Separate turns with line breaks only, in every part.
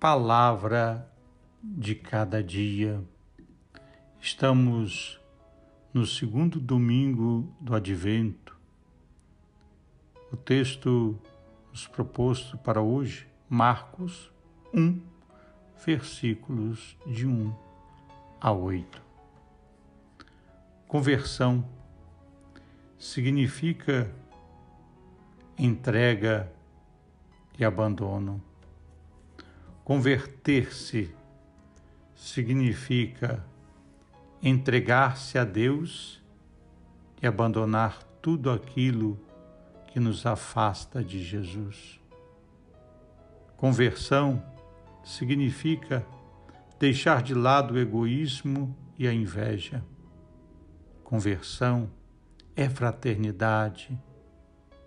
Palavra de cada dia. Estamos no segundo domingo do Advento. O texto nos proposto para hoje, Marcos 1, versículos de 1 a 8. Conversão significa entrega e abandono. Converter-se significa entregar-se a Deus e abandonar tudo aquilo que nos afasta de Jesus. Conversão significa deixar de lado o egoísmo e a inveja. Conversão é fraternidade,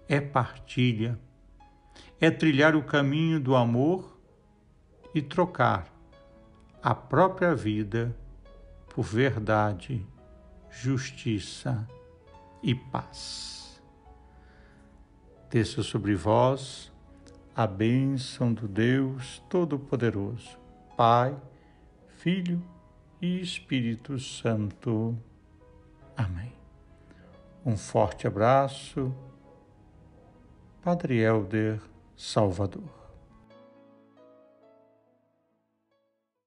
é partilha, é trilhar o caminho do amor e trocar a própria vida por verdade, justiça e paz. Desça sobre vós a bênção do Deus Todo-Poderoso, Pai, Filho e Espírito Santo. Amém. Um forte abraço, Padre Helder Salvador.